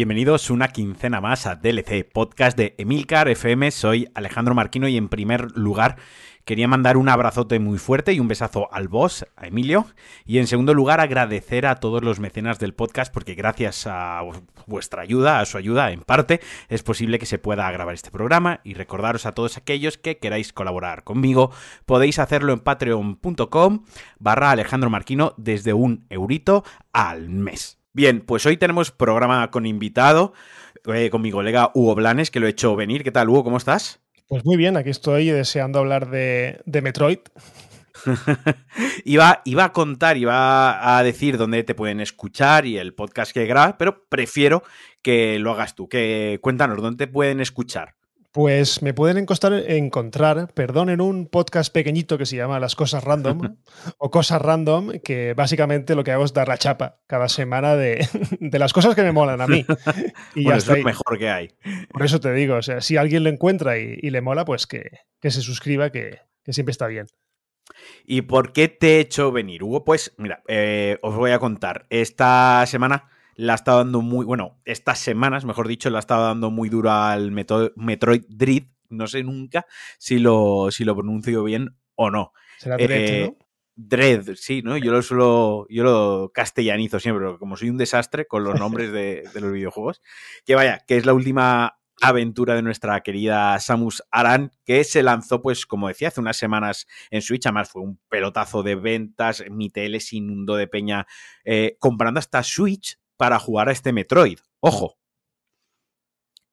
Bienvenidos una quincena más a DLC, podcast de Emilcar FM. Soy Alejandro Marquino y en primer lugar quería mandar un abrazote muy fuerte y un besazo al boss, a Emilio. Y en segundo lugar agradecer a todos los mecenas del podcast porque gracias a vuestra ayuda, a su ayuda en parte, es posible que se pueda grabar este programa. Y recordaros a todos aquellos que queráis colaborar conmigo, podéis hacerlo en patreon.com barra Alejandro Marquino desde un eurito al mes. Bien, pues hoy tenemos programa con invitado, eh, con mi colega Hugo Blanes, que lo he hecho venir. ¿Qué tal, Hugo? ¿Cómo estás? Pues muy bien, aquí estoy deseando hablar de, Metroid. iba, iba, a contar, iba a decir dónde te pueden escuchar y el podcast que grabas, pero prefiero que lo hagas tú. Que cuéntanos, ¿dónde te pueden escuchar? Pues me pueden encontrar, perdón, en un podcast pequeñito que se llama Las Cosas Random o Cosas Random, que básicamente lo que hago es dar la chapa cada semana de, las cosas que me molan a mí. Y ya es lo mejor que hay. Por eso te digo, o sea, si alguien lo encuentra y, le mola, pues que, se suscriba, que, siempre está bien. ¿Y por qué te he hecho venir, Hugo? Pues mira, eh, os voy a contar. Esta semana la ha estado dando muy, bueno, estas semanas, mejor dicho, la ha estado dando muy duro al Metroid Dread. No sé nunca si lo, si lo pronuncio bien o no. Será eh, Dread, sí, ¿no? Yo lo suelo, yo lo castellanizo siempre, como soy un desastre con los nombres de, los videojuegos, que vaya, que es la última aventura de nuestra querida Samus Aran, que se lanzó, pues, como decía, hace unas semanas en Switch. Además, fue un pelotazo de ventas. Mi tele se inundó de peña eh, comprando hasta Switch para jugar a este Metroid. Ojo.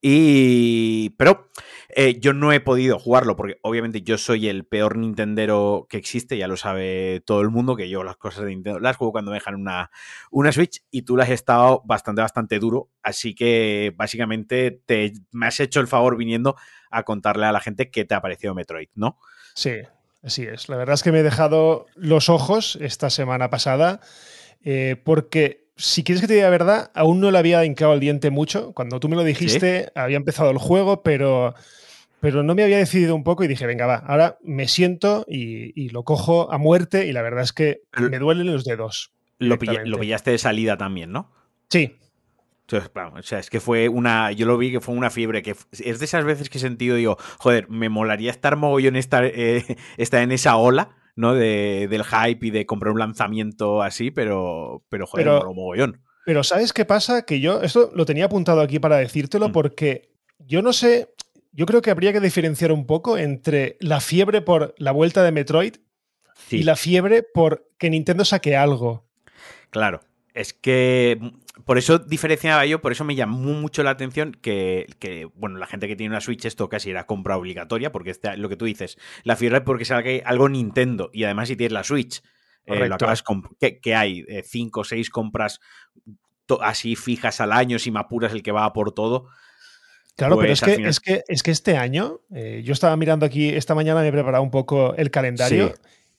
Y. Pero eh, yo no he podido jugarlo porque, obviamente, yo soy el peor Nintendero que existe. Ya lo sabe todo el mundo que yo las cosas de Nintendo las juego cuando me dejan una, una Switch y tú las has estado bastante, bastante duro. Así que, básicamente, te, me has hecho el favor viniendo a contarle a la gente qué te ha parecido Metroid, ¿no? Sí, así es. La verdad es que me he dejado los ojos esta semana pasada eh, porque si quieres que te diga la verdad, aún no le había hincado el diente mucho. Cuando tú me lo dijiste, había empezado el juego, pero, pero no me había decidido un poco y dije, venga, va, ahora me siento y, lo cojo a muerte y la verdad es que me duelen los dedos. Lo, pillaste de salida también, ¿no? Sí. o sea, es que fue una. Yo lo vi que fue una fiebre. que Es de esas veces que he sentido, digo, joder, me molaría estar mogollón, estar, eh, estar en esa ola ¿no? De, del hype y de comprar un lanzamiento así, pero, pero joder, pero, mogollón. Pero ¿sabes qué pasa? Que yo, esto lo tenía apuntado aquí para decírtelo, mm. porque yo no sé, yo creo que habría que diferenciar un poco entre la fiebre por la vuelta de Metroid y la fiebre por que Nintendo saque algo. Claro, es que por eso diferenciaba yo, por eso me llamó mucho la atención que, bueno, la gente que tiene una Switch esto casi era compra obligatoria, porque este, lo que tú dices, la fiebre es porque salga algo Nintendo y además si tienes la Switch, eh, lo acabas que, hay eh, cinco o seis compras así fijas al año, si me apuras el que va por todo. Claro, pero pues es que, es que, es que este año, eh, yo estaba mirando aquí, esta mañana me he preparado un poco el calendario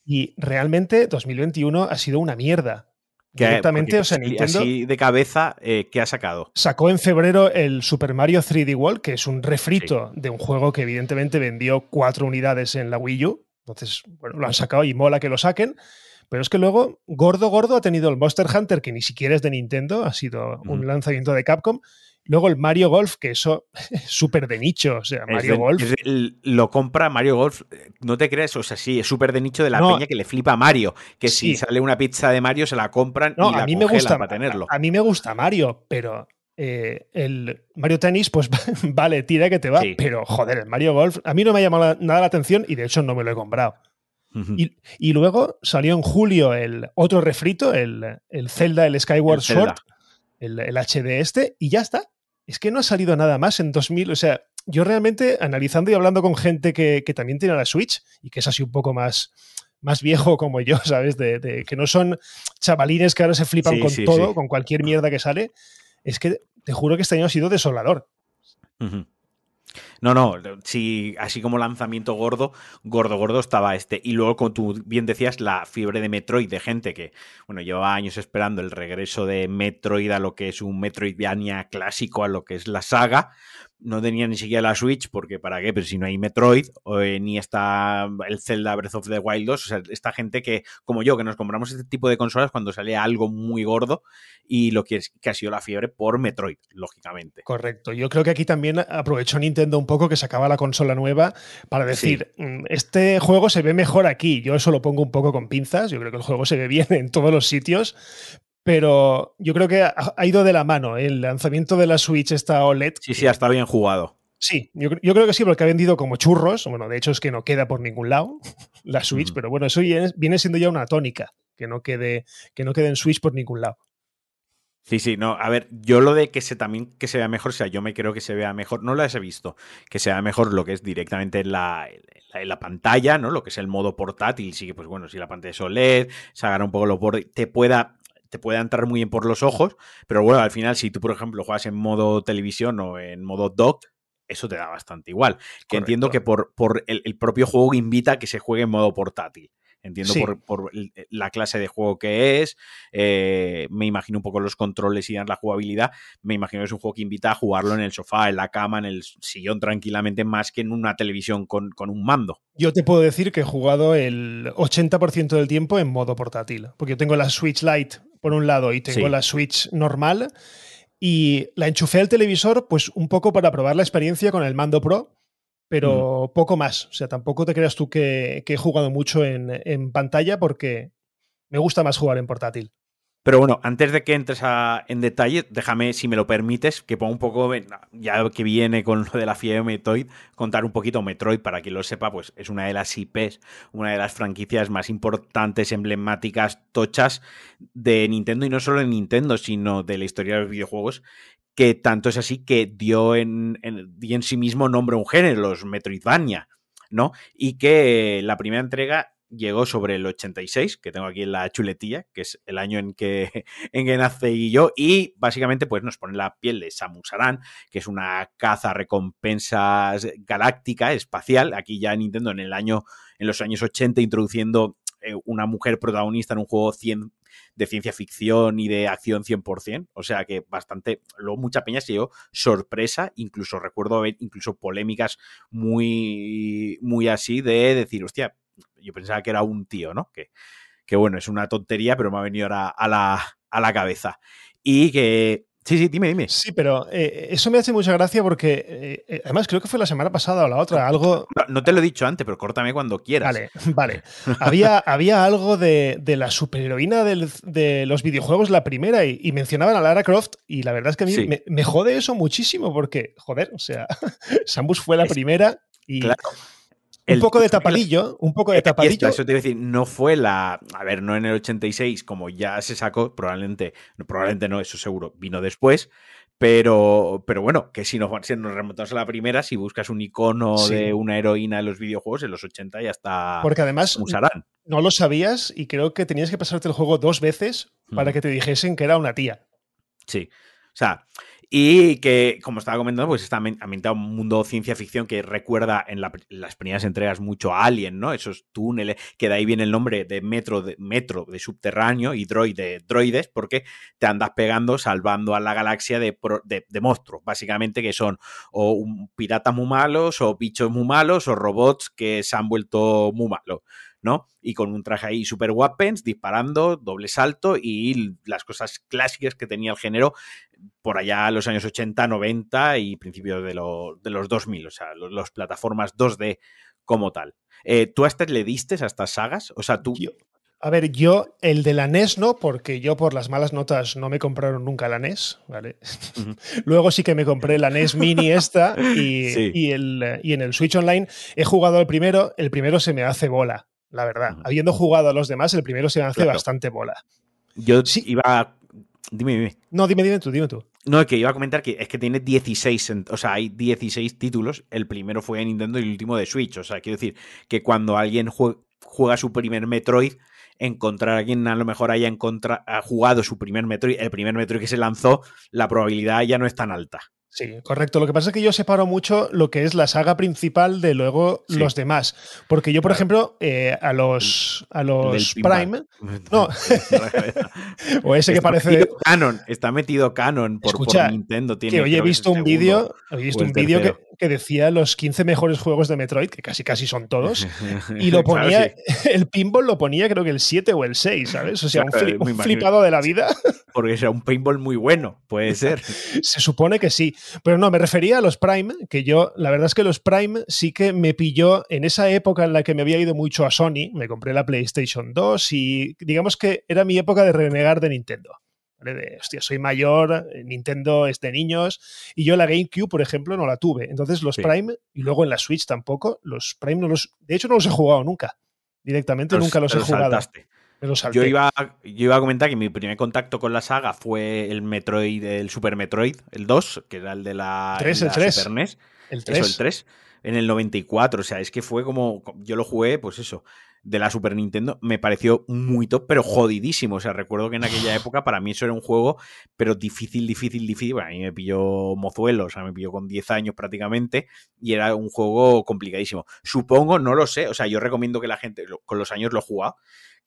y realmente 2021 ha sido una mierda. Directamente, o sea, Nintendo. Así de cabeza, eh, ¿qué ha sacado? Sacó en febrero el Super Mario 3D World, que es un refrito de un juego que evidentemente vendió cuatro unidades en la Wii U. Entonces, bueno, lo han sacado y mola que lo saquen. Pero es que luego, gordo, gordo, ha tenido el Monster Hunter, que ni siquiera es de Nintendo, ha sido un lanzamiento de Capcom. Luego el Mario Golf, que eso es súper de nicho. O sea, Mario Golf. lo compra Mario Golf, no te crees, o sea, sí, es súper de nicho de la peña que le flipa a Mario. Que si sale una pizza de Mario, se la compran y la a mí me gusta, para tenerlo. A, mí me gusta Mario, pero eh, el Mario Tennis, pues vale, tira que te va. Pero joder, el Mario Golf, a mí no me ha llamado nada la atención y de hecho no me lo he comprado. y, luego salió en julio el otro refrito, el, el Zelda, el Skyward Sword, el, el, HD este, y ya está es que no ha salido nada más en 2000. O sea, yo realmente analizando y hablando con gente que, también tiene la Switch y que es así un poco más, más viejo como yo, ¿sabes? De, que no son chavalines que ahora se flipan con todo, con cualquier mierda que sale. Es que te juro que este año ha sido desolador. No, no, sí, así como lanzamiento gordo, gordo, gordo estaba este. Y luego, como tú bien decías, la fiebre de Metroid, de gente que, bueno, lleva años esperando el regreso de Metroid a lo que es un Metroidvania clásico, a lo que es la saga. no tenía ni siquiera la Switch, porque para qué, pero si no hay Metroid, o, eh, ni está el Zelda Breath of the Wild 2, o sea, esta gente que, como yo, que nos compramos este tipo de consolas cuando sale algo muy gordo y lo que, es, que ha sido la fiebre por Metroid, lógicamente. Correcto, yo creo que aquí también aprovechó Nintendo un poco que sacaba la consola nueva para decir, mm, este juego se ve mejor aquí, yo eso lo pongo un poco con pinzas, yo creo que el juego se ve bien en todos los sitios, pero yo creo que ha, ido de la mano. ¿eh? El lanzamiento de la Switch esta OLED. Sí, sí, estado bien jugado. Sí, yo, creo que sí, porque ha vendido como churros. Bueno, de hecho es que no queda por ningún lado la Switch, pero bueno, eso viene, siendo ya una tónica, que no quede, que no quede en Switch por ningún lado. Sí, sí, no, a ver, yo lo de que se también que se vea mejor, o sea, yo me creo que se vea mejor, no lo he visto, que se vea mejor lo que es directamente en la, en la, pantalla, ¿no? Lo que es el modo portátil, sí que, pues bueno, si la pantalla es OLED, se agarra un poco los bordes, te pueda te puede entrar muy bien por los ojos, pero bueno, al final, si tú, por ejemplo, juegas en modo televisión o en modo dock, eso te da bastante igual. Que entiendo que por, por el, el, propio juego invita a que se juegue en modo portátil. Entiendo por, eh, la clase de juego que es, eh, me imagino un poco los controles y la jugabilidad, me imagino que es un juego que invita a jugarlo en el sofá, en la cama, en el sillón tranquilamente, más que en una televisión con, un mando. Yo te puedo decir que he jugado el 80% del tiempo en modo portátil, porque yo tengo la Switch Lite por un lado y tengo la Switch normal y la enchufé al televisor pues un poco para probar la experiencia con el mando Pro pero poco más. O sea, tampoco te creas tú que, he jugado mucho en, en, pantalla porque me gusta más jugar en portátil. Pero bueno, antes de que entres en detalle, déjame, si me lo permites, que ponga un poco, ya que viene con lo de la fiebre Metroid, contar un poquito Metroid, para quien lo sepa, pues es una de las IPs, una de las franquicias más importantes, emblemáticas, tochas de Nintendo, y no solo de Nintendo, sino de la historia de los videojuegos, que tanto es así que dio en, en, sí mismo nombre a un género, los Metroidvania, ¿no? Y que la primera entrega llegó sobre el 86, que tengo aquí en la chuletilla, que es el año en que, en que nace y yo, y básicamente pues nos pone la piel de Samus Aran, que es una caza recompensas galáctica, espacial, aquí ya Nintendo en el año, en los años 80 introduciendo eh, una mujer protagonista en un juego 100, de ciencia ficción y de acción 100%. O sea que bastante, luego mucha peña se dio sorpresa, incluso recuerdo ver incluso polémicas muy, muy así de decir, hostia, yo pensaba que era un tío, ¿no? Que, que bueno, es una tontería, pero me ha venido a, a, la, a la cabeza. Y que Sí, sí, dime, dime. Sí, pero eh, eso me hace mucha gracia porque, eh, eh, además, creo que fue la semana pasada o la otra, algo... No, te lo he dicho antes, pero córtame cuando quieras. Vale, vale. había, había algo de, la superheroína de los videojuegos, la primera, y, mencionaban a Lara Croft, y la verdad es que a mí me, jode eso muchísimo porque, joder, o sea, Samus fue la primera y... Claro un poco de tapalillo, un poco de tapalillo. Eso te iba a decir, no fue la. A ver, no en el 86, como ya se sacó, probablemente, probablemente no, eso seguro, vino después. Pero, pero bueno, que si nos, si nos remontamos a la primera, si buscas un icono de una heroína de los videojuegos, en los 80 ya está. Porque además usarán. no lo sabías y creo que tenías que pasarte el juego dos veces para que te dijesen que era una tía. Sí. O sea, y que, como estaba comentando, pues está ambientado un mundo ciencia ficción que recuerda en, las primeras entregas mucho a Alien, ¿no? Esos túneles, que de ahí viene el nombre de metro de, metro de subterráneo y droide, droides, porque te andas pegando, salvando a la galaxia de, de, monstruos, básicamente, que son o piratas muy malos, o bichos muy malos, o robots que se han vuelto muy malos. ¿No? Y con un traje ahí super weapons, disparando, doble salto y las cosas clásicas que tenía el género por allá los años 80, 90 y principios de, de los 2000, o sea, las plataformas 2D como tal. Eh, ¿Tú a este le diste a estas sagas? O sea, tú... a ver, yo el de la NES no, porque yo por las malas notas no me compraron nunca la NES, ¿vale? Luego sí que me compré la NES Mini esta y, el, y en el Switch Online he jugado al primero, el primero se me hace bola la verdad. Habiendo jugado a los demás, el primero se me hace bastante bola. Yo sí. iba. Dime, dime. No, dime, dime tú, dime tú. No, es que iba a comentar que es que tiene 16, o sea, hay 16 títulos. El primero fue de Nintendo y el último de Switch. O sea, quiero decir que cuando alguien juega, su primer Metroid, encontrar a quien a lo mejor haya ha jugado su primer Metroid, el primer Metroid que se lanzó, la probabilidad ya no es tan alta. Sí, correcto. Lo que pasa es que yo separo mucho lo que es la saga principal de luego los demás. Porque yo, por ejemplo, eh, a los, a los Prime. No. o ese que parece. Canon, está metido Canon por, Nintendo. Tiene, que hoy he visto un vídeo. He visto un vídeo que, que, decía los 15 mejores juegos de Metroid, que casi casi son todos. y lo ponía. El pinball lo ponía, creo que el 7 o el 6, ¿sabes? O sea, un, flipado de la vida. Porque era un pinball muy bueno, puede ser. Se supone que sí. Pero no, me refería a los Prime, que yo, la verdad es que los Prime sí que me pilló en esa época en la que me había ido mucho a Sony, me compré la PlayStation 2 y digamos que era mi época de renegar de Nintendo. De, hostia, soy mayor, Nintendo es de niños, y yo la GameCube, por ejemplo, no la tuve. Entonces los Prime, y luego en la Switch tampoco, los Prime no los... De hecho, no los he jugado nunca. Directamente nunca los he jugado. Yo iba, yo iba a comentar que mi primer contacto con la saga fue el Metroid, el Super Metroid, el 2, que era el de la, 3, el 3. Super NES. El 3. Eso, el 3. En el 94. O sea, es que fue como. Yo lo jugué, pues eso de la Super Nintendo me pareció muy top, pero jodidísimo. O sea, recuerdo que en aquella época para mí eso era un juego, pero difícil, difícil, difícil. Bueno, a mí me pilló mozuelo, o sea, me pilló con 10 años prácticamente y era un juego complicadísimo. Supongo, no lo sé, o sea, yo recomiendo que la gente, con los años lo juega,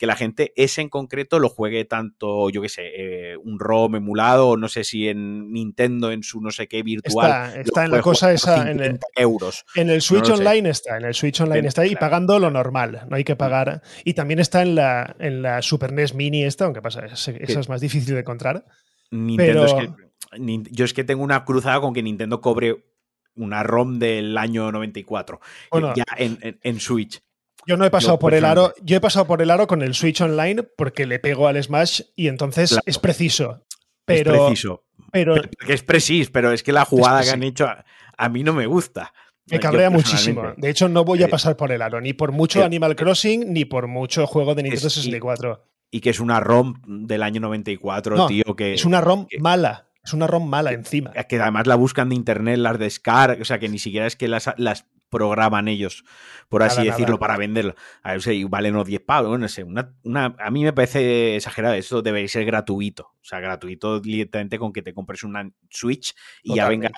que la gente ese en concreto lo juegue tanto, yo qué sé, eh, un ROM emulado, no sé si en Nintendo, en su no sé qué virtual. Está, en la cosa esa, en el, euros. En el Switch Online está, en el Switch Online está y pagando lo normal, no hay que pagar. Y también está en la, en la Super NES Mini esta, aunque pasa, esa es más difícil de encontrar. Nintendo es que, yo es que tengo una cruzada con que Nintendo cobre una ROM del año 94 ya en Switch. Yo no he pasado por el aro. Yo he pasado por el aro con el Switch Online porque le pego al Smash y entonces es preciso. Pero, es preciso. Pero, es preciso, pero es que la jugada que han hecho a, mí no me gusta. Me cabrea muchísimo. De hecho, no voy a pasar por el aro, ni por mucho Animal Crossing, ni por mucho juego de Nintendo 64. Y, que es una ROM del año 94, tío. Que, es una ROM mala. Es una ROM mala encima. Que además la buscan de internet, las descargas, o sea, que ni siquiera es que las, las programan ellos, por así decirlo, para venderlo. A ver, si valen unos 10 pavos, no sé. Una, una, a mí me parece exagerado. Esto debería ser gratuito. O sea, gratuito directamente con que te compres una Switch y ya venga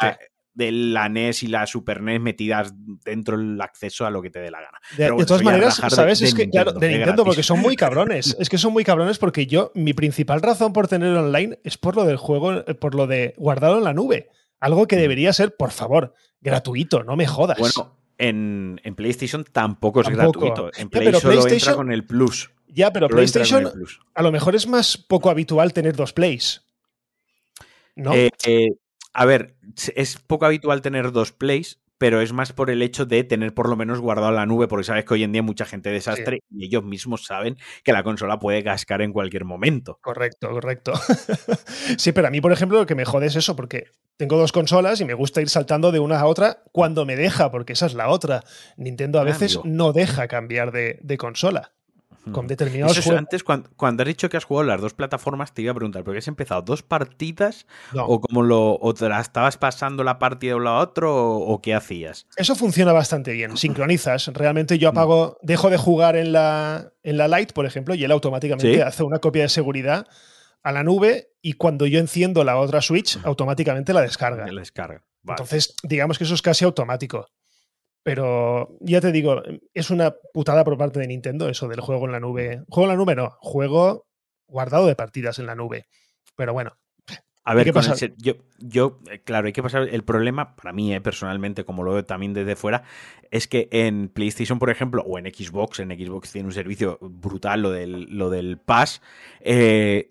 de la NES y la Super NES metidas dentro del acceso a lo que te dé la gana. De, todas maneras, ¿sabes? es que, claro, de Nintendo, porque son muy cabrones. es que son muy cabrones porque yo, mi principal razón por tenerlo online es por lo del juego, por lo de guardarlo en la nube. Algo que mm. debería ser, por favor, gratuito, no me jodas. Bueno, en, PlayStation tampoco es gratuito. En Play solo entra con el Plus. Ya, pero PlayStation a lo mejor es más poco habitual tener dos Plays. ¿No? Eh, eh, a ver, es poco habitual tener dos Plays, pero es más por el hecho de tener por lo menos guardado la nube, porque sabes que hoy en día mucha gente desastre y ellos mismos saben que la consola puede cascar en cualquier momento. Correcto, correcto. sí, pero a mí, por ejemplo, lo que me jode es eso, porque tengo dos consolas y me gusta ir saltando de una a otra cuando me deja, porque esa es la otra. Nintendo a ah, veces no deja cambiar de consola con determinados juegos. Antes, cuando, has dicho que has jugado las dos plataformas, te iba a preguntar, ¿por qué has empezado dos partidas? ¿O como lo o te la estabas pasando la partida de uno a otro? O, qué hacías? Eso funciona bastante bien. Sincronizas. Realmente yo apago, mm. dejo de jugar en la, en la Lite, por ejemplo, y él automáticamente hace una copia de seguridad a la nube y cuando yo enciendo la otra Switch, automáticamente la descarga. La descarga. Entonces, digamos que eso es casi automático. Pero ya te digo, es una putada por parte de Nintendo eso del juego en la nube. Juego en la nube no, juego guardado de partidas en la nube. Pero bueno. A ver, yo, yo, eh, claro, hay que pasar. El problema, para mí, eh, personalmente, como lo veo también desde fuera, es que en PlayStation, por ejemplo, o en Xbox, en Xbox tiene un servicio brutal, lo del, lo del Pass, eh,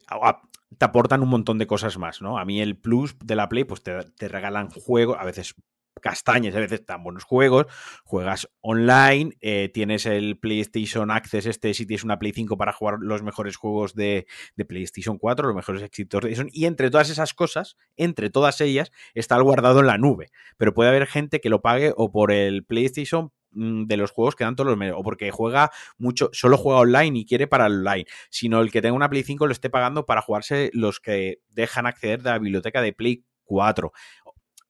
te aportan un montón de cosas más, ¿no? A mí el Plus de la Play, pues te, te regalan juegos, a veces castañas, a veces tan buenos juegos, juegas online, eh, tienes el PlayStation Access este si tienes una Play 5 para jugar los mejores juegos de, PlayStation 4, los mejores éxitos de PlayStation, y entre todas esas cosas, entre todas ellas, está el guardado en la nube, pero puede haber gente que lo pague o por el PlayStation mm, de los juegos que dan todos los o porque juega mucho, solo juega online y quiere para el online, sino el que tenga una Play 5 lo esté pagando para jugarse los que dejan acceder de la biblioteca de Play 4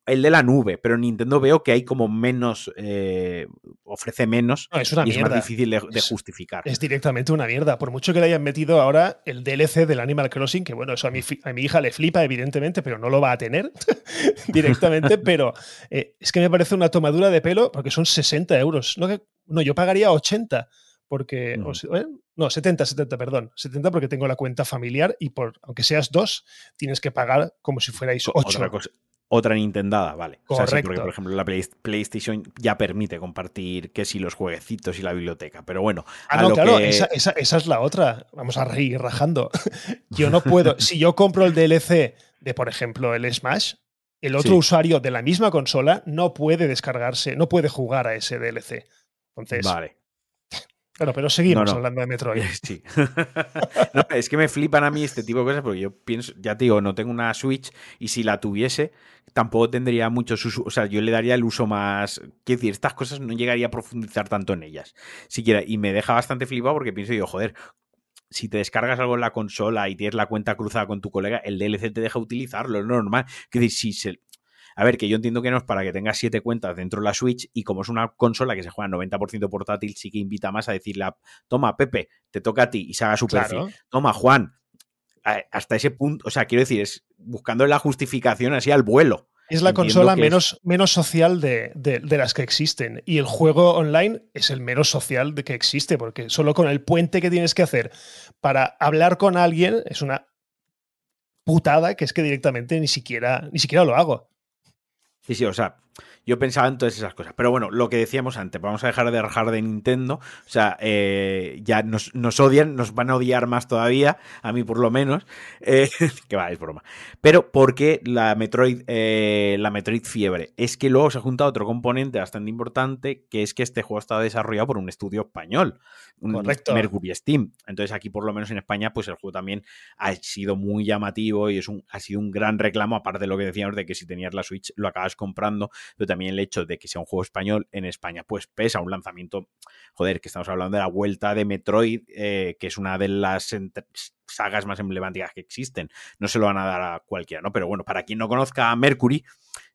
el de la nube, pero Nintendo veo que hay como menos, eh, ofrece menos es una y mierda. es más difícil de, de justificar. Es directamente una mierda. Por mucho que le hayan metido ahora el DLC del Animal Crossing, que bueno, eso a mi, a mi hija le flipa, evidentemente, pero no lo va a tener directamente. pero eh, es que me parece una tomadura de pelo porque son 60 euros. No, que, no yo pagaría 80 porque. O ¿eh? No, 70, 70, perdón. 70 porque tengo la cuenta familiar y por aunque seas dos, tienes que pagar como si fuerais 8. Otra cosa. Otra Nintendada, vale. O sea, sí, porque, Correcto. por ejemplo, la Play- PlayStation ya permite compartir que si los jueguecitos y la biblioteca. Pero bueno, Ah, a no, lo claro, que- esa, esa- esa es la otra. Vamos a reír rajando. Yo no puedo. si yo compro el DLC de, por ejemplo, el Smash, el otro Sí. usuario de la misma consola no puede descargarse, no puede jugar a ese DLC. Entonces, Vale. Claro, pero seguimos No, no. hablando de Metroid. Sí. No, es que me flipan a mí este tipo de cosas porque yo pienso, ya te digo, no tengo una Switch y si la tuviese tampoco tendría muchos usos, o sea, yo le daría el uso más, quiero decir, estas cosas no llegaría a profundizar tanto en ellas, siquiera, y me deja bastante flipado porque pienso, digo, joder, si te descargas algo en la consola y tienes la cuenta cruzada con tu colega, el DLC te deja utilizarlo, es normal. Decir, si se... A ver, que yo entiendo que no es para que tengas siete cuentas dentro de la Switch y como es una consola que se juega 90% portátil, sí que invita más a decirle, a, toma, Pepe, te toca a ti y se haga su perfil. Claro. Toma, Juan, hasta ese punto, o sea, quiero decir, es buscando la justificación así al vuelo. Es la Entiendo consola es- menos, menos social de, de- de las que existen. Y el juego online es el menos social de que existe, porque solo con el puente que tienes que hacer para hablar con alguien es una putada que es que directamente ni siquiera, ni siquiera lo hago. Sí, sí, o sea, yo pensaba en todas esas cosas. Pero bueno, lo que decíamos antes, vamos a dejar de rajar de Nintendo. O sea, eh, ya nos, nos odian, nos van a odiar más todavía, a mí por lo menos. Eh, que va, es broma. Pero ¿por qué la Metroid, eh, la Metroid Fiebre? Es que luego se ha juntado otro componente bastante importante, que es que este juego está desarrollado por un estudio español, un Correcto. Mercury Steam. Entonces aquí, por lo menos en España, pues el juego también ha sido muy llamativo y es un, ha sido un gran reclamo, aparte de lo que decíamos de que si tenías la Switch lo acabas comprando, pero también el hecho de que sea un juego español en España, pues pesa un lanzamiento, joder, que estamos hablando de la vuelta de Metroid, eh, que es una de las sagas más emblemáticas que existen. No se lo van a dar a cualquiera, ¿no? Pero bueno, para quien no conozca a Mercury,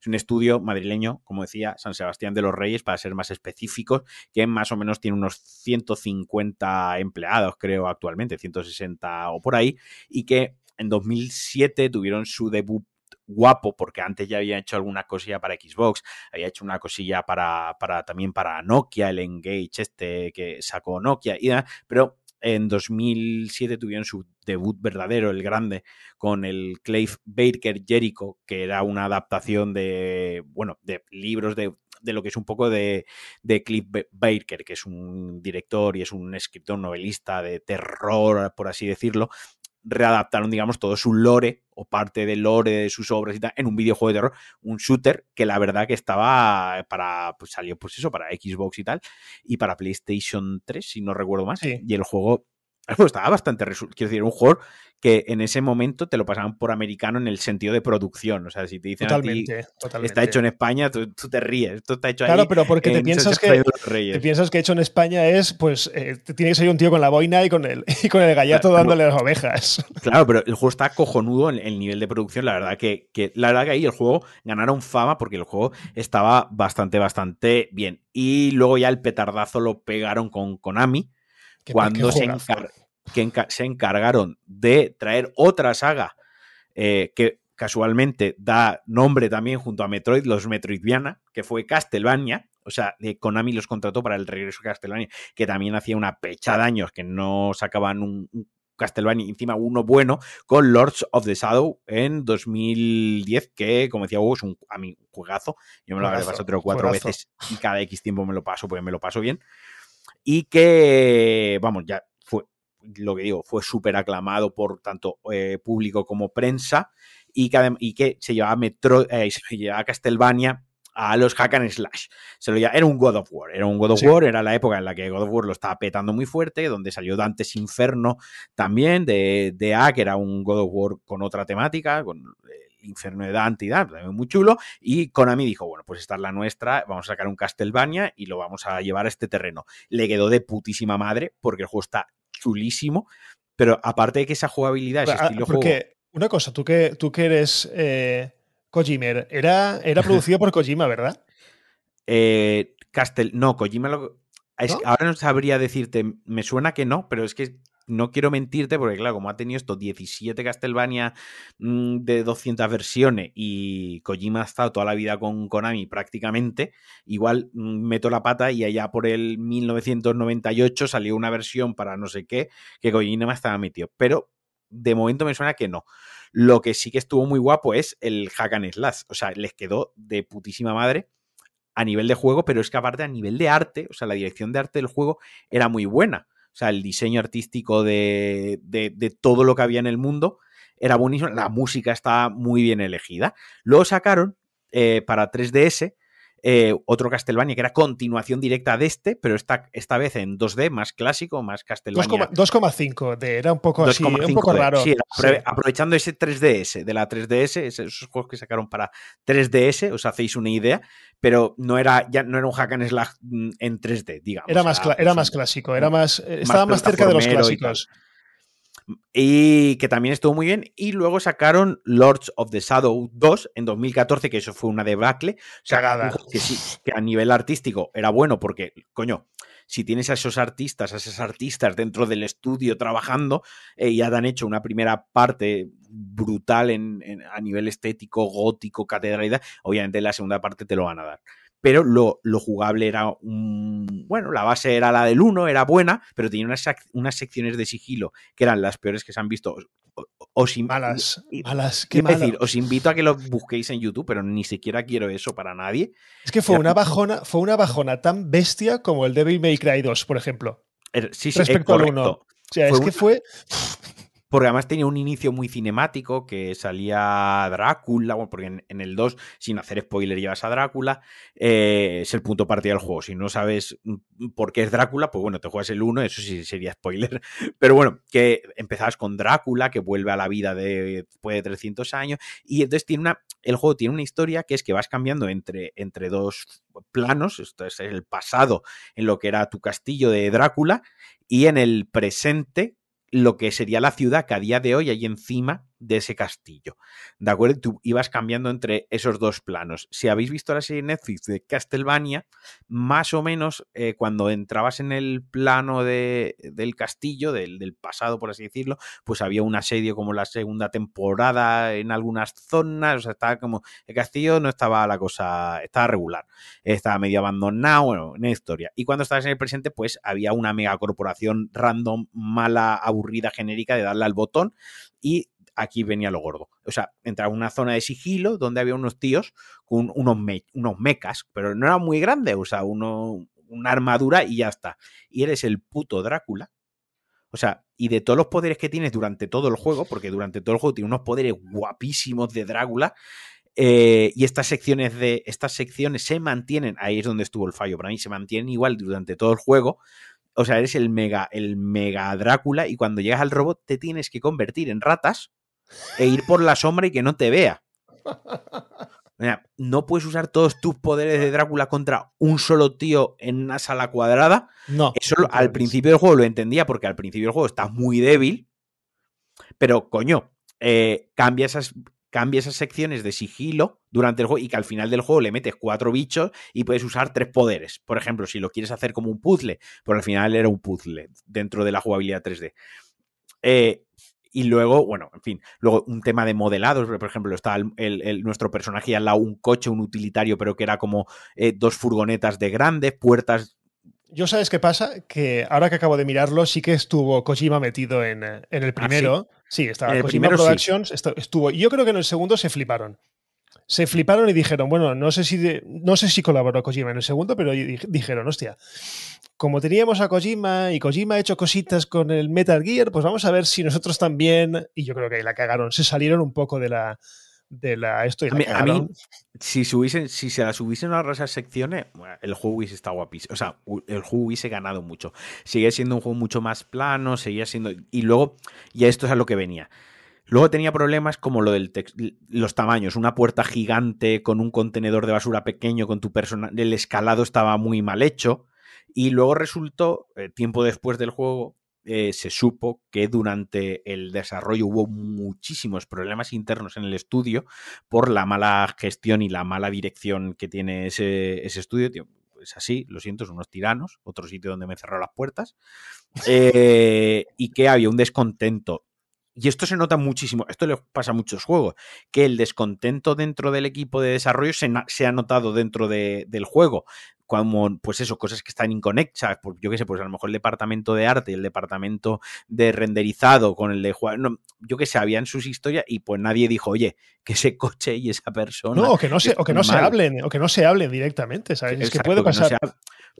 es un estudio madrileño, como decía, San Sebastián de los Reyes, para ser más específicos, que más o menos tiene unos 150 empleados, creo, actualmente, 160 o por ahí, y que en 2007 tuvieron su debut guapo, porque antes ya había hecho alguna cosilla para Xbox, había hecho una cosilla para, para también para Nokia, el Engage este que sacó Nokia, y pero en 2007 tuvieron su debut verdadero, el grande, con el Clive Baker Jericho, que era una adaptación de, bueno, de libros de, de lo que es un poco de, de Clive Baker, que es un director y es un escritor novelista de terror, por así decirlo, readaptaron, digamos, todo su lore o parte del lore de sus obras y tal en un videojuego de terror, un shooter que la verdad que estaba para, pues salió pues eso, para Xbox y tal, y para PlayStation 3, si no recuerdo más, Sí. y el juego pues, estaba bastante, resu- quiero decir, un juego que en ese momento te lo pasaban por americano en el sentido de producción, o sea, si te dicen a ti, Totalmente, totalmente. está hecho en España, tú, tú te ríes, esto está hecho ahí Claro, pero porque te en piensas que, te piensas que hecho en España es, pues, eh, tiene que ser un tío con la boina y con el, y con el gallato Claro, dándole las ovejas. Claro, pero el juego está cojonudo en el nivel de producción. La verdad que, que- la verdad que ahí el juego ganaron fama porque el juego estaba bastante, bastante bien. Y luego ya el petardazo lo pegaron con Konami cuando se, juegazo. encar- que enca- se encargaron de traer otra saga eh, que casualmente da nombre también junto a Metroid, los Metroidvania, que fue Castlevania. O sea, de Konami los contrató para el regreso de Castlevania, que también hacía una pecha de años que no sacaban un, un Castlevania, encima uno bueno, con Lords of the Shadow en 2010, que, como decía Hugo, es un, a mí un juegazo. Yo me lo Juegazo, pasado tres o cuatro juegazo. veces y cada X tiempo me lo paso porque me lo paso bien. Y que, vamos, ya fue, lo que digo, fue súper aclamado por tanto eh, público como prensa y que, y que se llevaba Metro, eh, se llevaba Castlevania a los hack and slash. Se lo era un God of War, era un God of Sí. War, era la época en la que God of War lo estaba petando muy fuerte, donde salió Dante's Inferno también de, de A, que era un God of War con otra temática, con el y tal, también muy chulo, y Konami dijo, bueno, pues esta es la nuestra, vamos a sacar un Castlevania y lo vamos a llevar a este terreno. Le quedó de putísima madre, porque el juego está chulísimo, pero aparte de que esa jugabilidad, ese Ah, estilo de juego... Porque una cosa, tú que, tú que eres eh, Kojima. Era, era producido por Kojima, ¿verdad? Eh, Castel. No, Kojima lo. Ahora no sabría decirte, me suena que no, pero es que no quiero mentirte porque, claro, como ha tenido estos 17 Castlevania mm, de 200 versiones y Kojima ha estado toda la vida con Konami prácticamente, igual mm, meto la pata y allá por el 1998 salió una versión para no sé qué que Kojima estaba metido. Pero de momento me suena que no. Lo que sí que estuvo muy guapo es el Hack and Slash. O sea, les quedó de putísima madre a nivel de juego, pero es que aparte a nivel de arte, o sea, la dirección de arte del juego era muy buena. Sea, el diseño artístico de, todo lo que había en el mundo era buenísimo. La música estaba muy bien elegida. Luego sacaron eh, para 3DS eh, otro Castlevania que era continuación directa de este, pero esta, esta vez en 2D, más clásico, más Castlevania. 2,5 era un poco así, un poco raro. Sí, aprovechando ese 3DS, de la 3DS, esos juegos que sacaron para 3DS, os hacéis una idea, pero no era, ya no era un hack and slash mm, en 3D, digamos. Era más, era más clásico, era más, eh, estaba más cerca de los clásicos y que también estuvo muy bien. Y luego sacaron Lords of the Shadow 2 en 2014, que eso fue una debacle. O sea, que sí, que a nivel artístico era bueno porque, coño, si tienes a esos artistas, a esos artistas dentro del estudio trabajando, eh, ya te han hecho una primera parte brutal en, a nivel estético, gótico, catedralidad, obviamente la segunda parte te lo van a dar pero lo, jugable era un... Bueno, la base era la del 1, era buena, pero tenía unas, unas secciones de sigilo que eran las peores que se han visto. Os, malas, malas, qué decir, os invito a que lo busquéis en YouTube, pero ni siquiera quiero eso para nadie. Es que fue una bajona, fue una bajona tan bestia como el Devil May Cry 2, por ejemplo. Er, sí, sí, respecto al 1. O sea, es que fue porque además tenía un inicio muy cinemático que salía Drácula, porque en, el 2, sin hacer spoiler, llevas a Drácula, eh, es el punto partida del juego. Si no sabes mm, por qué es Drácula, pues bueno, te juegas el 1, eso sí sería spoiler. Pero bueno, que empezabas con Drácula, que vuelve a la vida de, después de 300 años, y entonces tiene una, el juego tiene una historia que es que vas cambiando entre, entre dos planos, esto es el pasado en lo que era tu castillo de Drácula, y en el presente lo que sería la ciudad que a día de hoy hay encima de ese castillo. ¿De acuerdo? Tú ibas cambiando entre esos dos planos. Si habéis visto la serie Netflix de Castlevania, más o menos eh, cuando entrabas en el plano de, del castillo, del, del, pasado, por así decirlo, pues había un asedio como la segunda temporada en algunas zonas. O sea, estaba como. El castillo no estaba la cosa. Estaba regular. Estaba medio abandonado, bueno, una historia. Y cuando estabas en el presente, pues había una megacorporación random, mala, aburrida, genérica de darle al botón y aquí venía lo gordo. O sea, entraba una zona de sigilo donde había unos tíos con unos, unos mecas, pero no era muy grande, o sea, uno, una armadura y ya está. Y eres el puto Drácula. O sea, y de todos los poderes que tienes durante todo el juego, porque durante todo el juego tiene unos poderes guapísimos de Drácula, eh, y estas secciones de estas secciones se mantienen, ahí es donde estuvo el fallo para mí, se mantienen igual durante todo el juego. O sea, eres el mega, el mega Drácula y cuando llegas al robot te tienes que convertir en ratas e ir por la sombra y que no te vea. no puedes usar todos tus poderes de Drácula contra un solo tío en una sala cuadrada. No. Eso al principio del juego lo entendía porque al principio del juego estás muy débil. Pero, coño, eh, cambia, esas, cambia esas secciones de sigilo durante el juego y que al final del juego le metes cuatro bichos y puedes usar tres poderes. Por ejemplo, si lo quieres hacer como un puzzle, pero al final era un puzzle dentro de la jugabilidad 3D. Eh, y luego, bueno, en fin, luego un tema de modelados, por ejemplo, está el, nuestro personaje al lado un coche, un utilitario, pero que era como eh, dos furgonetas de grandes, puertas yo sabes qué pasa, que ahora que acabo de mirarlo, sí que estuvo Kojima metido en, en el ah, primero. sí? estaba en el Kojima primero Productions, estuvo. Y yo creo que en el segundo se fliparon. Se fliparon y dijeron, bueno, no sé si no sé si colaboró Kojima en el segundo, pero dijeron, hostia, como teníamos a Kojima y Kojima ha hecho cositas con el Metal Gear, pues vamos a ver si nosotros también, y yo creo que ahí la cagaron, se salieron un poco de la, de la esto y a, mí, si, subiesen, si se las hubiesen a esas secciones, el juego hubiese estado guapísimo. O sea, el juego hubiese ganado mucho. Sigue siendo un juego mucho más plano, seguía siendo. Y luego, y esto es a lo que venía. Luego tenía problemas como lo del los tamaños, una puerta gigante con un contenedor de basura pequeño con tu persona, el escalado estaba muy mal hecho y luego resultó, eh, tiempo después del juego, eh, se supo que durante el desarrollo hubo muchísimos problemas internos en el estudio por la mala gestión y la mala dirección que tiene ese, estudio. Es así, lo siento, son unos tiranos, otro sitio donde me cerró las puertas, eh, y que había un descontento y esto se nota muchísimo, esto le pasa a muchos juegos, que el descontento dentro del equipo de desarrollo se, ha notado dentro del juego. Como, pues eso, cosas que están inconexas, pues yo qué sé, pues a lo mejor el departamento de arte y el departamento de renderizado con el de jugar, yo qué sé, habían sus historias y pues nadie dijo, oye, que ese coche y esa persona. No, o que no se, o que no se hablen, o que no se hablen directamente, ¿sabes? es que puede pasar.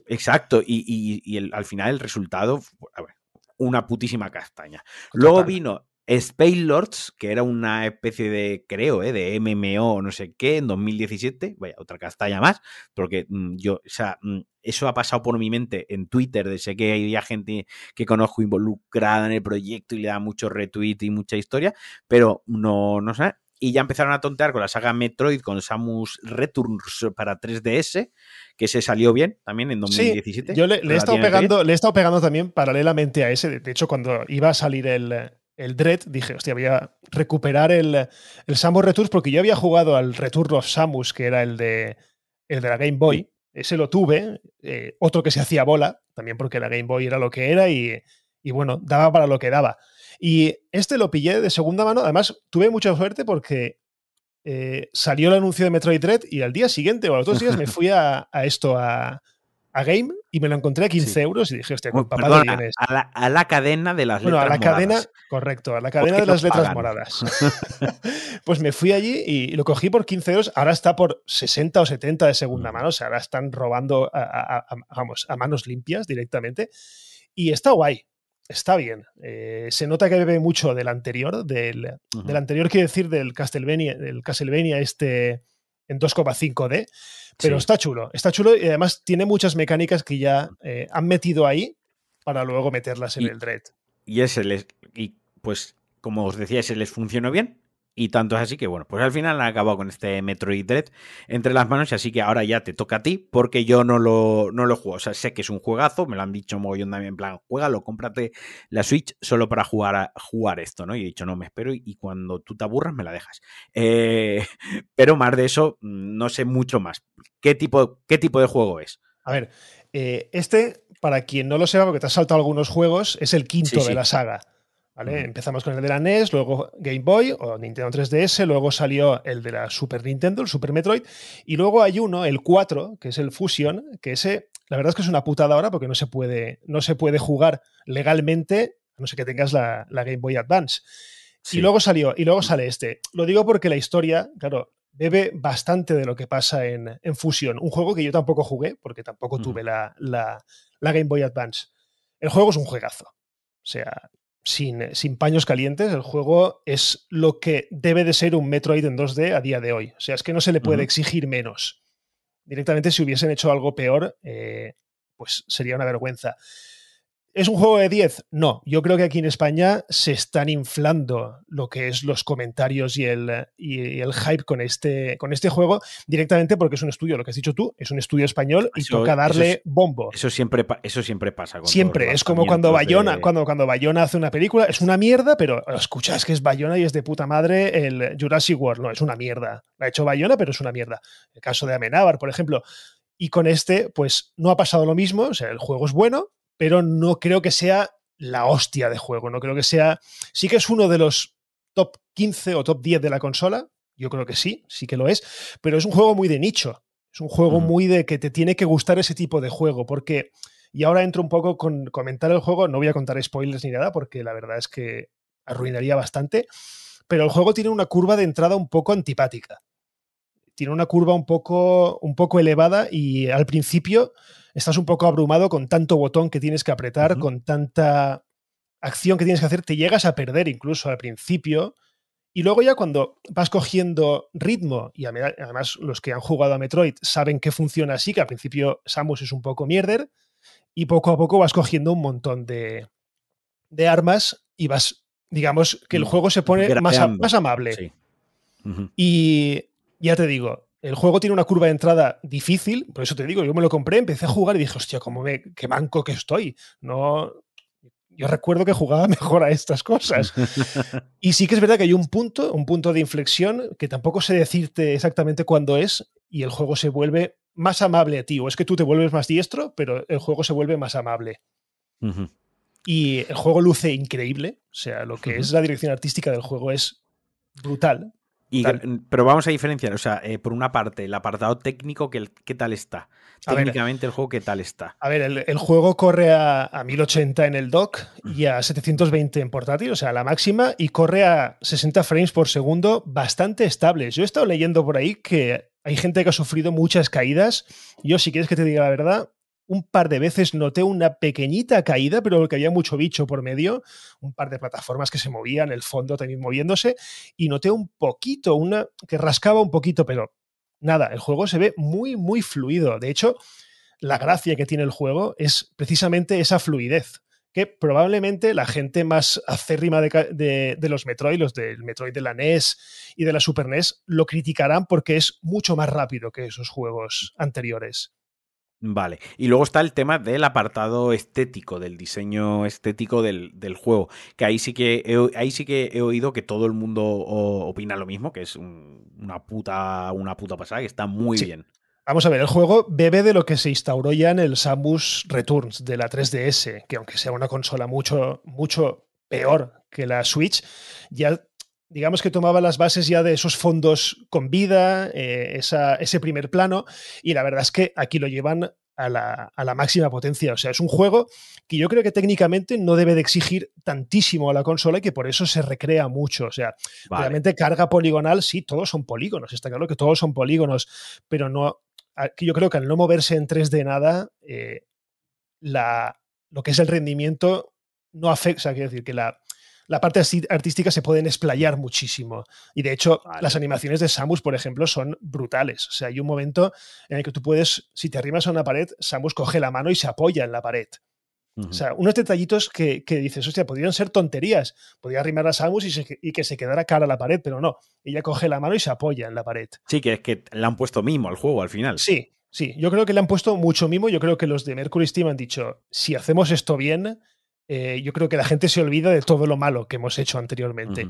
exacto, y, al final el resultado, una putísima castaña. Luego vino Space Lords, que era una especie de, creo, ¿eh? de MMO no sé qué, en 2017, vaya, otra castaña más, porque mm, yo, o sea, mm, eso ha pasado por mi mente en Twitter, de sé que hay gente que conozco involucrada en el proyecto y le da mucho retweet y mucha historia, pero no, no sé. Y ya empezaron a tontear con la saga Metroid, con Samus Returns para 3DS, que se salió bien también en 2017. yo le, he estado pegando, le he estado pegando también paralelamente a ese. De hecho, cuando iba a salir el, el Dread, dije, hostia, voy a recuperar el, el Samus Returns porque yo había jugado al Return of Samus, que era el de, el de la Game Boy. Ese lo tuve. Eh, otro que se hacía bola, también porque la Game Boy era lo que era y, bueno, daba para lo que daba. Y este lo pillé de segunda mano. Además, tuve mucha suerte porque eh, salió el anuncio de Metroid Dread y al día siguiente o a los dos días me fui a esto, a, a Game y me lo encontré a 15 euros y dije, hostia, papá A la, a la, cadena de las letras moradas. Bueno, a la cadena, correcto, a la cadena de las letras moradas. pues me fui allí y lo cogí por 15 euros, ahora está por 60 o 70 de segunda mm. mano, o sea, ahora están robando, a, vamos, a manos limpias directamente. Y está guay, está bien. Eh, se nota que bebe mucho del anterior, del, del anterior quiero decir del Castlevania, del Castlevania este en 2,5D, pero está chulo, está chulo y además tiene muchas mecánicas que ya eh, han metido ahí para luego meterlas en el Dread. Y ese les, y pues como os decía, ese les funcionó bien. Y tanto es así que, bueno, pues al final han acabado con este Metroid Dread entre las manos y así que ahora ya te toca a ti porque yo no lo, no lo juego. O sea, sé que es un juegazo, me lo han dicho mogollón también en plan, juégalo, cómprate la Switch solo para jugar, a, jugar esto, ¿no? Y he dicho, no, me espero y, cuando tú te aburras me la dejas. Eh, pero más de eso, no sé mucho más. ¿Qué tipo, qué tipo de juego es? A ver, eh, este, para quien no lo sepa, porque te has saltado algunos juegos, es el quinto de la saga. Empezamos con el de la NES, luego Game Boy o Nintendo 3DS, luego salió el de la Super Nintendo, el Super Metroid, y luego hay uno, el 4, que es el Fusion, que ese, la verdad es que es una putada ahora porque no se puede, no se puede jugar legalmente, a no ser que tengas la, Game Boy Advance. Y luego salió, y luego sale este. Lo digo porque la historia, claro, bebe bastante de lo que pasa en, Fusion, un juego que yo tampoco jugué, porque tampoco tuve la, la Game Boy Advance. El juego es un juegazo. O sea, sin, paños calientes, el juego es lo que debe de ser un Metroid en 2D a día de hoy. O sea, es que no se le puede exigir menos. Directamente, si hubiesen hecho algo peor, eh, pues sería una vergüenza. ¿Es un juego de 10? No. Yo creo que aquí en España se están inflando lo que es los comentarios y el, y el hype con este, con este juego directamente porque es un estudio, lo que has dicho tú, es un estudio español y toca darle bombo. Eso siempre, eso siempre pasa. siempre. Es como cuando Bayona, cuando, cuando Bayona hace una película, es una mierda, pero escuchas que es Bayona y es de puta madre el Jurassic World. No, es una mierda. La ha hecho Bayona, pero es una mierda. El caso de Amenábar, por ejemplo. Y con este, pues no ha pasado lo mismo. O sea, el juego es bueno, pero no creo que sea la hostia de juego. No creo que sea. Sí que es uno de los top 15 o top 10 de la consola. Yo creo que sí, sí que lo es. Pero es un juego muy de nicho. Es un juego muy de que te tiene que gustar ese tipo de juego. Porque. Y ahora entro un poco con comentar el juego. No voy a contar spoilers ni nada, porque la verdad es que arruinaría bastante. Pero el juego tiene una curva de entrada un poco antipática. Tiene una curva un poco, un poco elevada y al principio estás un poco abrumado con tanto botón que tienes que apretar, con tanta acción que tienes que hacer, te llegas a perder incluso al principio. Y luego ya cuando vas cogiendo ritmo, y además los que han jugado a Metroid saben que funciona así, que al principio Samus es un poco mierder, y poco a poco vas cogiendo un montón de, de armas y vas, digamos, que el mm, juego se pone más, más, amable. Y ya te digo, el juego tiene una curva de entrada difícil, por eso te digo, yo me lo compré, empecé a jugar y dije, hostia, cómo me, qué manco que estoy. No, yo recuerdo que jugaba mejor a estas cosas. y sí que es verdad que hay un punto, un punto de inflexión, que tampoco sé decirte exactamente cuándo es, y el juego se vuelve más amable a ti. O es que tú te vuelves más diestro, pero el juego se vuelve más amable. Y el juego luce increíble. O sea, lo que es la dirección artística del juego es brutal. Pero vamos a diferenciar, o sea, eh, por una parte, el apartado técnico, ¿qué, qué tal está? Técnicamente el juego, ¿qué tal está? A ver, el, juego corre a, a, 1080 en el dock y a 720 en portátil, o sea, la máxima, y corre a 60 frames por segundo, bastante estables. Yo he estado leyendo por ahí que hay gente que ha sufrido muchas caídas. Yo, si quieres que te diga la verdad, un par de veces noté una pequeñita caída, pero que había mucho bicho por medio, un par de plataformas que se movían, el fondo también moviéndose, y noté un poquito, una que rascaba un poquito, pero nada, el juego se ve muy, muy fluido. De hecho, la gracia que tiene el juego es precisamente esa fluidez que probablemente la gente más acérrima de, de, los Metroid, los del Metroid de la NES y de la Super NES, lo criticarán porque es mucho más rápido que esos juegos anteriores. Vale. Y luego está el tema del apartado estético, del diseño estético del, juego. Que ahí sí que, he, ahí sí que he oído que todo el mundo opina lo mismo, que es una, puta, una puta pasada, que está muy bien. Vamos a ver, el juego bebe de lo que se instauró ya en el Samus Returns de la 3DS, que aunque sea una consola mucho, mucho peor que la Switch, ya digamos que tomaba las bases ya de esos fondos con vida, eh, ese primer plano, y la verdad es que aquí lo llevan a la, máxima potencia. O sea, es un juego que yo creo que técnicamente no debe de exigir tantísimo a la consola y que por eso se recrea mucho. O sea, realmente carga poligonal, sí, todos son polígonos, está claro que todos son polígonos, pero no. Yo creo que al no moverse en 3D nada, eh, la, lo que es el rendimiento no afecta, o sea, quiero decir que la, la parte artística se pueden explayar muchísimo. Y de hecho, las animaciones de Samus, por ejemplo, son brutales. O sea, hay un momento en el que tú puedes, si te arrimas a una pared, Samus coge la mano y se apoya en la pared. O sea, unos detallitos que, dices, hostia, podrían ser tonterías. Podría arrimar a Samus y, que se quedara cara a la pared, pero no. Ella coge la mano y se apoya en la pared. Sí, que es que le han puesto mimo al juego al final. Sí, sí. Yo creo que le han puesto mucho mimo. Yo creo que los de Mercury Steam han dicho, si hacemos esto bien, eh, yo creo que la gente se olvida de todo lo malo que hemos hecho anteriormente.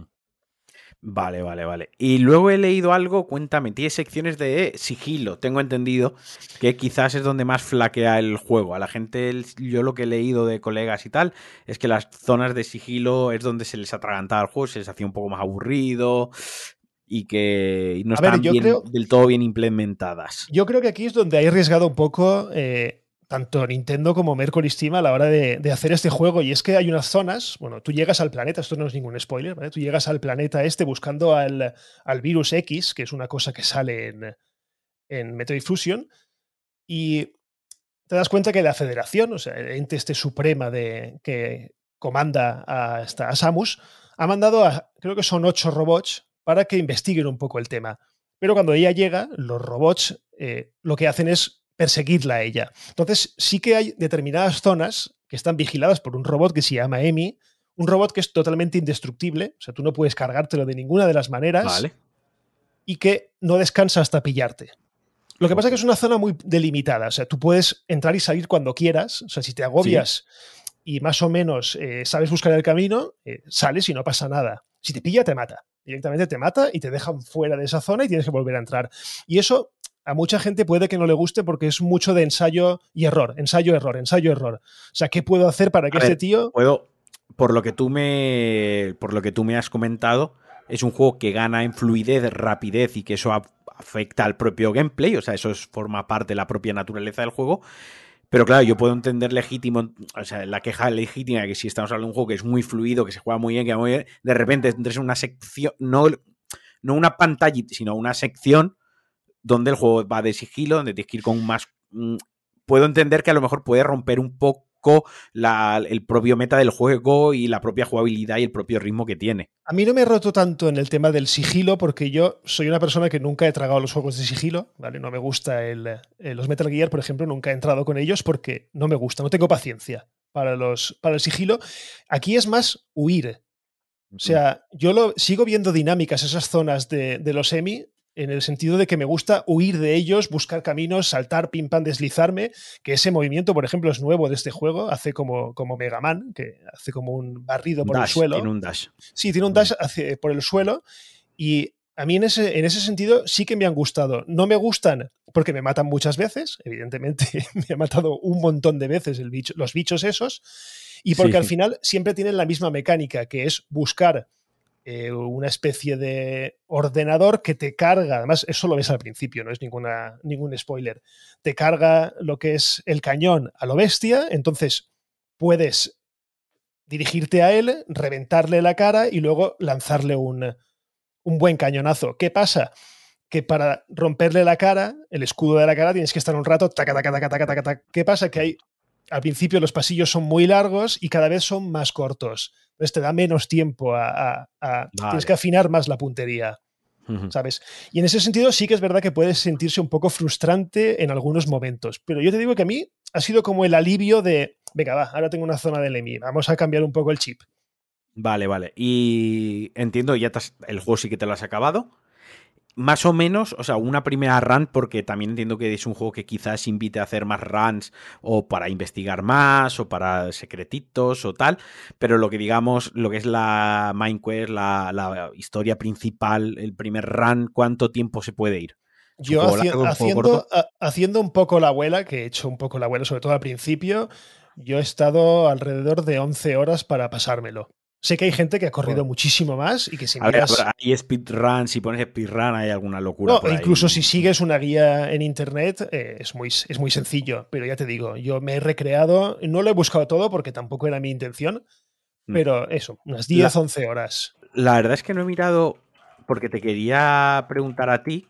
Vale, vale, vale. Y luego he leído algo, cuéntame, tiene secciones de sigilo. Tengo entendido que quizás es donde más flaquea el juego. A la gente, yo lo que he leído de colegas y tal, es que las zonas de sigilo es donde se les atragantaba el juego, se les hacía un poco más aburrido y que no están del todo bien implementadas. Yo creo que aquí es donde hay arriesgado un poco eh, tanto Nintendo como Mercury Steam a la hora de, hacer este juego. Y es que hay unas zonas, bueno, tú llegas al planeta, esto no es ningún spoiler, ¿vale? Tú llegas al planeta este buscando al, virus X, que es una cosa que sale en, en Metroid Fusion, y te das cuenta que la Federación, o sea, el ente este suprema de, que comanda a, a Samus, ha mandado a, creo que son ocho robots, para que investiguen un poco el tema. Pero cuando ella llega, los robots eh, lo que hacen es perseguirla a ella. Entonces, sí que hay determinadas zonas que están vigiladas por un robot que se llama Emi, un robot que es totalmente indestructible, o sea, tú no puedes cargártelo de ninguna de las maneras y que no descansa hasta pillarte. Lo que pasa es que es una zona muy delimitada, o sea, tú puedes entrar y salir cuando quieras, o sea, si te agobias y más o menos eh, sabes buscar el camino, eh, sales y no pasa nada. Si te pilla, te mata. Directamente te mata y te dejan fuera de esa zona y tienes que volver a entrar. Y eso a mucha gente puede que no le guste porque es mucho de ensayo y error, ensayo, error, ensayo, error. O sea, ¿qué puedo hacer para que este tío... Puedo, por lo que tú me, por lo que tú me has comentado, es un juego que gana en fluidez, rapidez y que eso afecta al propio gameplay, o sea, eso forma parte de la propia naturaleza del juego. Pero claro, yo puedo entender legítimo, o sea, la queja legítima que si estamos hablando de un juego que es muy fluido, que se juega muy bien, que muy bien, de repente entres en una sección, no, no una pantalla, sino una sección donde el juego va de sigilo, donde tienes que ir con más... Mm, puedo entender que a lo mejor puede romper un poco el propio meta del juego y la propia jugabilidad y el propio ritmo que tiene. A mí no me he roto tanto en el tema del sigilo porque yo soy una persona que nunca he tragado los juegos de sigilo, ¿vale? No me gusta el, eh, los Metal Gear, por ejemplo, nunca he entrado con ellos porque no me gusta, no tengo paciencia para, los, para el sigilo. Aquí es más huir. O sea, yo lo, sigo viendo dinámicas, esas zonas de, de los semi, en el sentido de que me gusta huir de ellos, buscar caminos, saltar, pim pam, deslizarme, que ese movimiento, por ejemplo, es nuevo de este juego, hace como, como Mega Man, que hace como un barrido por el suelo. Tiene un dash. Sí, tiene un dash por el suelo y a mí en ese, en ese sentido sí que me han gustado. No me gustan porque me matan muchas veces, evidentemente me ha matado un montón de veces el bicho, los bichos esos, y porque al final siempre tienen la misma mecánica, que es buscar eh, una especie de ordenador que te carga, además eso lo ves al principio, no es ninguna, ningún spoiler, te carga lo que es el cañón a lo bestia, entonces puedes dirigirte a él, reventarle la cara y luego lanzarle un, un buen cañonazo. ¿Qué pasa? Que para romperle la cara, el escudo de la cara, tienes que estar un rato, taca, ¿Qué pasa? Que hay, al principio los pasillos son muy largos y cada vez son más cortos. Entonces te da menos tiempo a... Tienes que afinar más la puntería. ¿Sabes? Y en ese sentido sí que es verdad que puedes sentirse un poco frustrante en algunos momentos. Pero yo te digo que a mí ha sido como el alivio de, venga, va, ahora tengo una zona de Lemmy, vamos a cambiar un poco el chip. Vale, vale. Y entiendo, ya el juego sí que te lo has acabado. Más o menos, o sea, una primera run, porque también entiendo que es un juego que quizás invite a hacer más runs o para investigar más o para secretitos o tal, pero lo que digamos, lo que es la Minecraft, la, la historia principal, el primer run, ¿cuánto tiempo se puede ir? Yo haciendo, haciendo un poco la abuela, que he hecho un poco la abuela, sobre todo al principio, yo he estado alrededor de 11 horas para pasármelo. Sé que hay gente que ha corrido muchísimo más y que si miras... hay speedrun, si pones speedrun hay alguna locura. No, incluso si sigues una guía en internet eh, es, muy, es muy sencillo, pero ya te digo, yo me he recreado, no lo he buscado todo porque tampoco era mi intención, mm. pero eso, unas 10, 11 horas. La verdad es que no he mirado porque te quería preguntar a ti,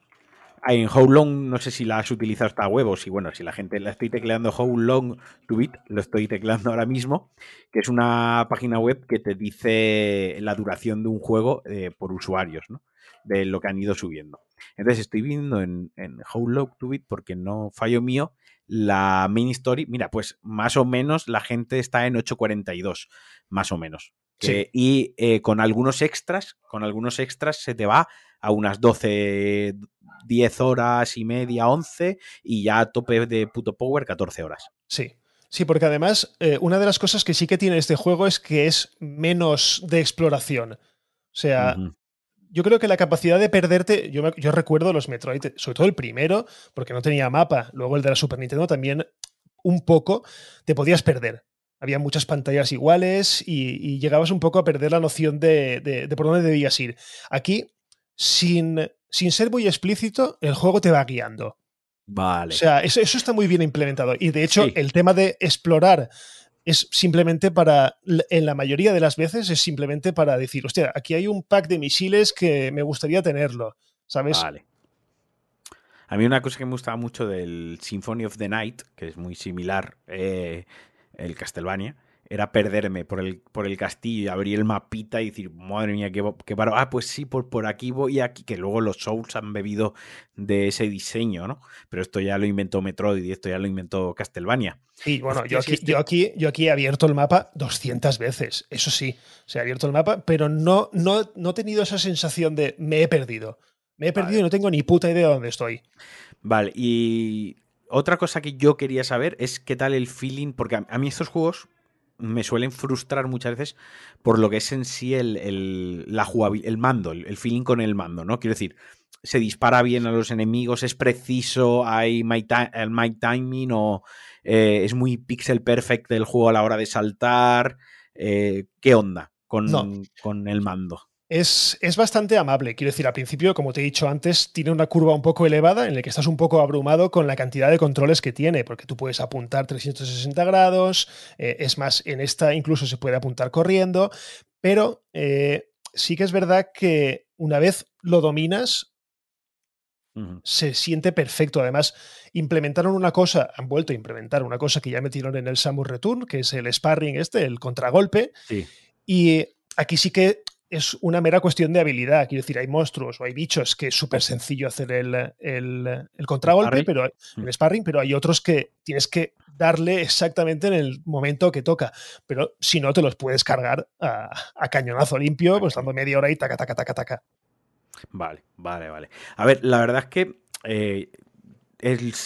en How Long, no sé si la has utilizado hasta huevos, y bueno, si la gente la estoy tecleando How Long to Beat, lo estoy tecleando ahora mismo, que es una página web que te dice la duración de un juego eh, por usuarios, ¿no? De lo que han ido subiendo. Entonces estoy viendo en, How Long to Beat, porque no fallo mío, la main story, mira, pues más o menos la gente está en 8.42, más o menos. Y eh, con algunos extras, con algunos extras se te va a unas 12, 10 horas y media, 11 y ya a tope de puto power 14 horas. Sí. Sí, porque además eh, una de las cosas que sí que tiene este juego es que es menos de exploración. O sea, yo creo que la capacidad de perderte, yo, yo recuerdo los Metroid, sobre todo el primero, porque no tenía mapa, luego el de la Super Nintendo también un poco te podías perder. Había muchas pantallas iguales y, llegabas un poco a perder la noción de, de por dónde debías ir. Aquí sin, sin ser muy explícito, el juego te va guiando. Vale. O sea, eso, está muy bien implementado. Y de hecho, el tema de explorar es simplemente para, en la mayoría de las veces, es simplemente para decir, hostia, aquí hay un pack de misiles que me gustaría tenerlo, ¿sabes? Vale. A mí una cosa que me gustaba mucho del Symphony of the Night, que es muy similar, eh, el Castlevania, era perderme por el, por el castillo, abrir el mapita y decir, madre mía, qué, qué paro. Ah, pues sí, por, por aquí voy aquí, que luego los Souls han bebido de ese diseño, ¿no? Pero esto ya lo inventó Metroid y esto ya lo inventó Castlevania. Sí, bueno, yo aquí, yo, aquí, yo aquí he abierto el mapa 200 veces, eso sí, se ha abierto el mapa, pero no, no, no he tenido esa sensación de me he perdido. Me he perdido y no tengo ni puta idea de dónde estoy. Vale, y otra cosa que yo quería saber es qué tal el feeling, porque a mí estos juegos me suelen frustrar muchas veces por lo que es en sí el, la el mando, el, feeling con el mando, ¿no? Quiero decir, se dispara bien a los enemigos, es preciso, hay el my timing o eh, es muy pixel perfect del juego a la hora de saltar. Eh, ¿Qué onda con, con el mando? Es, bastante amable. Quiero decir, al principio, como te he dicho antes, tiene una curva un poco elevada en la que estás un poco abrumado con la cantidad de controles que tiene, porque tú puedes apuntar 360 grados, eh, es más, en esta incluso se puede apuntar corriendo, pero eh, sí que es verdad que una vez lo dominas, se siente perfecto. Además, implementaron una cosa, han vuelto a implementar una cosa que ya metieron en el Samus Return, que es el sparring este, el contragolpe. Y aquí sí que es una mera cuestión de habilidad. Quiero decir, hay monstruos o hay bichos que es súper sencillo hacer el, el, contragolpe, pero el mm. sparring, pero hay otros que tienes que darle exactamente en el momento que toca. Pero si no, te los puedes cargar a, cañonazo limpio, pues dando media hora y taca, taca, taca, taca. Vale, vale, vale. A ver, la verdad es que eh,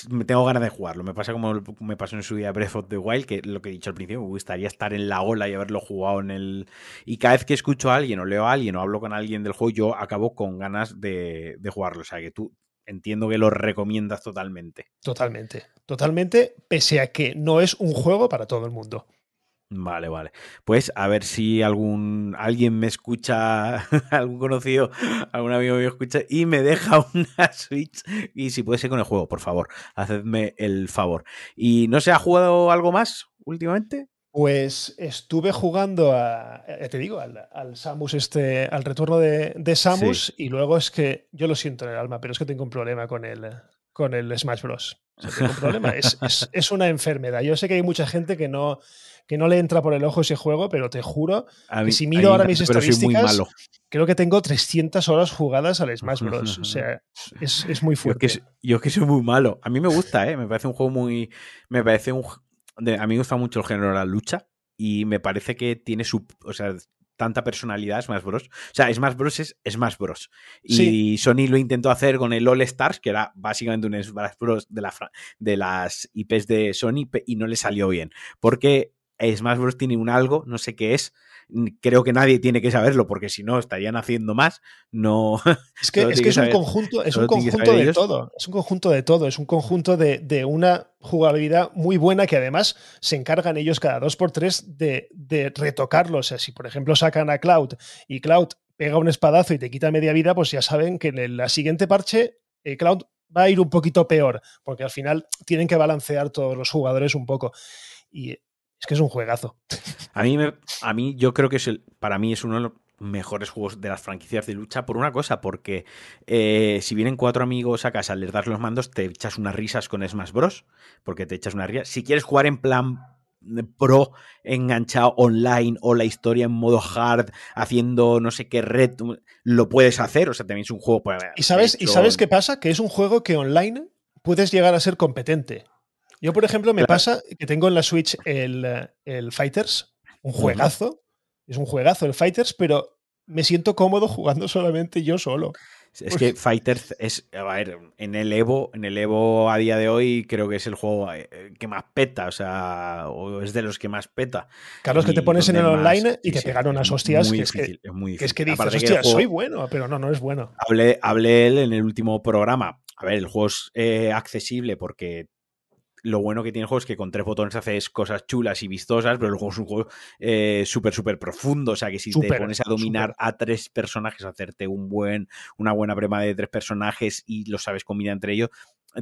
me tengo ganas de jugarlo. Me pasa como me pasó en su día Breath of the Wild, que lo que he dicho al principio, me gustaría estar en la ola y haberlo jugado en el. Y cada vez que escucho a alguien, o leo a alguien, o hablo con alguien del juego, yo acabo con ganas de, de jugarlo. O sea que tú entiendo que lo recomiendas totalmente. Totalmente. Totalmente, pese a que no es un juego para todo el mundo. Vale, vale. Pues a ver si algún alguien me escucha, algún conocido, algún amigo me escucha y me deja una Switch. Y si puede ser con el juego, por favor, hacedme el favor. ¿Y no se ha jugado algo más últimamente? Pues estuve jugando a, te digo, al, Samus, este, al retorno de, Samus, y luego es que yo lo siento en el alma, pero es que tengo un problema con el, con el Smash Bros. Un problema. es, es, una enfermedad. Yo sé que hay mucha gente que no, que no le entra por el ojo ese juego, pero te juro que si miro ahora mis estadísticas, creo que tengo 300 horas jugadas al Smash Bros. o sea, es, muy fuerte. Yo que, soy muy malo. A mí me gusta, ¿eh? Me parece un juego muy... Me parece un... a mí me gusta mucho el género de la lucha y me parece que tiene su... O sea, tanta personalidad Smash Bros. O sea, Smash Bros. es Smash Bros. Y Sony lo intentó hacer con el All Stars, que era básicamente un Smash Bros. de, la, de las IPs de Sony, y no le salió bien. Porque Smash Bros. tiene un algo, no sé qué es. Creo que nadie tiene que saberlo porque si no estarían haciendo más. No. Es que, es, un conjunto, es un conjunto de todo. Es un conjunto de todo. Es un conjunto de, una jugabilidad muy buena que además se encargan ellos cada dos por tres de, de retocarlo. O sea, si por ejemplo sacan a Cloud y Cloud pega un espadazo y te quita media vida, pues ya saben que en la siguiente parche eh, Cloud va a ir un poquito peor, porque al final tienen que balancear todos los jugadores un poco. Y es que es un juegazo. A mí, me, a mí yo creo que es el, para mí es uno de los mejores juegos de las franquicias de lucha por una cosa, porque eh, si vienen cuatro amigos a casa, les das los mandos, te echas unas risas con Smash Bros. Porque te echas una risa. Si quieres jugar en plan pro enganchado online o la historia en modo hard haciendo no sé qué red lo puedes hacer o sea también es un juego pues, y sabes y sabes qué pasa que es un juego que online puedes llegar a ser competente yo, por ejemplo, me pasa que tengo en la Switch el, Fighters, un juegazo. Es un juegazo el Fighters, pero me siento cómodo jugando solamente yo solo. Es que Fighters es, a ver, en el Evo, en el Evo a día de hoy creo que es el juego eh, que más peta, o sea, o es de los que más peta. Claro, es que te pones en el online y te pegaron unas hostias que, es que, es muy que, es que dices, hostia, soy bueno, pero no, no es bueno. Hablé, hablé él en el último programa. A ver, el juego es eh, accesible porque lo bueno que tiene el juego es que con tres botones haces cosas chulas y vistosas, pero el juego es un juego eh, súper, súper profundo. O sea que si te pones a dominar a tres personajes, hacerte un buen, una buena prema de tres personajes y lo sabes combinar entre ellos,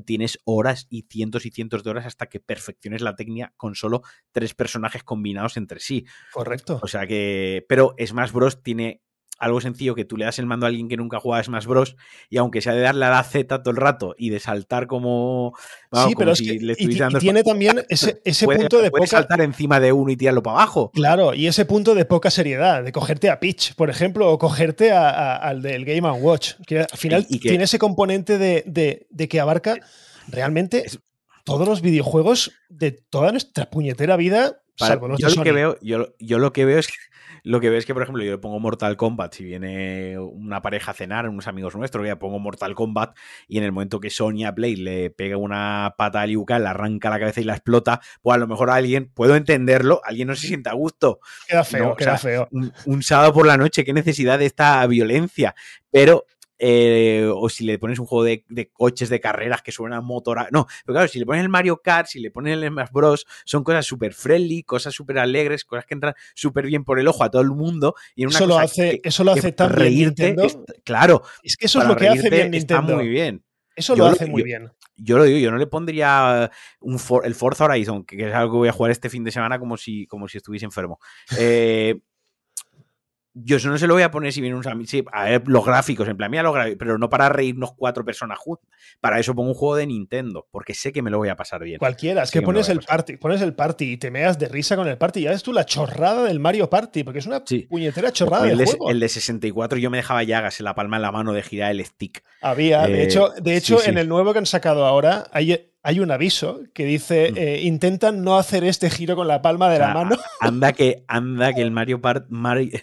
tienes horas y cientos y cientos de horas hasta que perfecciones la técnica con solo tres personajes combinados entre sí. Correcto. O sea que. Pero Smash Bros. tiene algo sencillo que tú le das el mando a alguien que nunca juega a Smash Bros. y aunque sea de darle a la Z todo el rato y de saltar como. sí, pero es que tiene también ese, punto de poca. saltar encima de uno y tirarlo para abajo. Claro, y ese punto de poca seriedad, de cogerte a Pitch, por ejemplo, o cogerte al del Game Watch, que al final tiene ese componente de, que abarca realmente todos los videojuegos de toda nuestra puñetera vida. salvo yo, lo que veo, yo, yo lo que veo es que lo que ves es que, por ejemplo, yo le pongo Mortal Kombat, si viene una pareja a cenar, unos amigos nuestros, ya pongo Mortal Kombat y en el momento que Sonya Blade le pega una pata a Liu Kang, le arranca la cabeza y la explota, pues a lo mejor alguien, puedo entenderlo, alguien no se siente a gusto. Queda feo, queda feo. un, sábado por la noche, qué necesidad de esta violencia. Pero eh, o si le pones un juego de, coches de carreras que suena a motor. No, pero claro, si le pones el Mario Kart, si le pones el Smash Bros, son cosas súper friendly, cosas súper alegres, cosas que entran súper bien por el ojo a todo el mundo. Y eso, lo hace, eso lo hace tan reírte, claro. Es que eso es lo que hace bien Nintendo. Está muy bien. Eso lo hace muy bien. Yo lo digo, yo no le pondría un el Forza Horizon, que es algo que voy a jugar este fin de semana como si, como si estuviese enfermo. Eh, yo eso no se lo voy a poner si viene un sí, a ver los gráficos, en plan, mira los gráficos, pero no para reírnos cuatro personas juntas. Para eso pongo un juego de Nintendo, porque sé que me lo voy a pasar bien. Cualquiera, es que, pones el party, pones el party y te meas de risa con el party. Ya ves tú la chorrada del Mario Party, porque es una puñetera chorrada el de, juego. El de 64 yo me dejaba llagas en la palma en la mano de girar el stick. Había, de eh, hecho, de hecho en el nuevo que han sacado ahora, hay hay un aviso que dice, mm. eh, intentan no hacer este giro con la palma de la mano. Anda que, anda que el Mario, Party,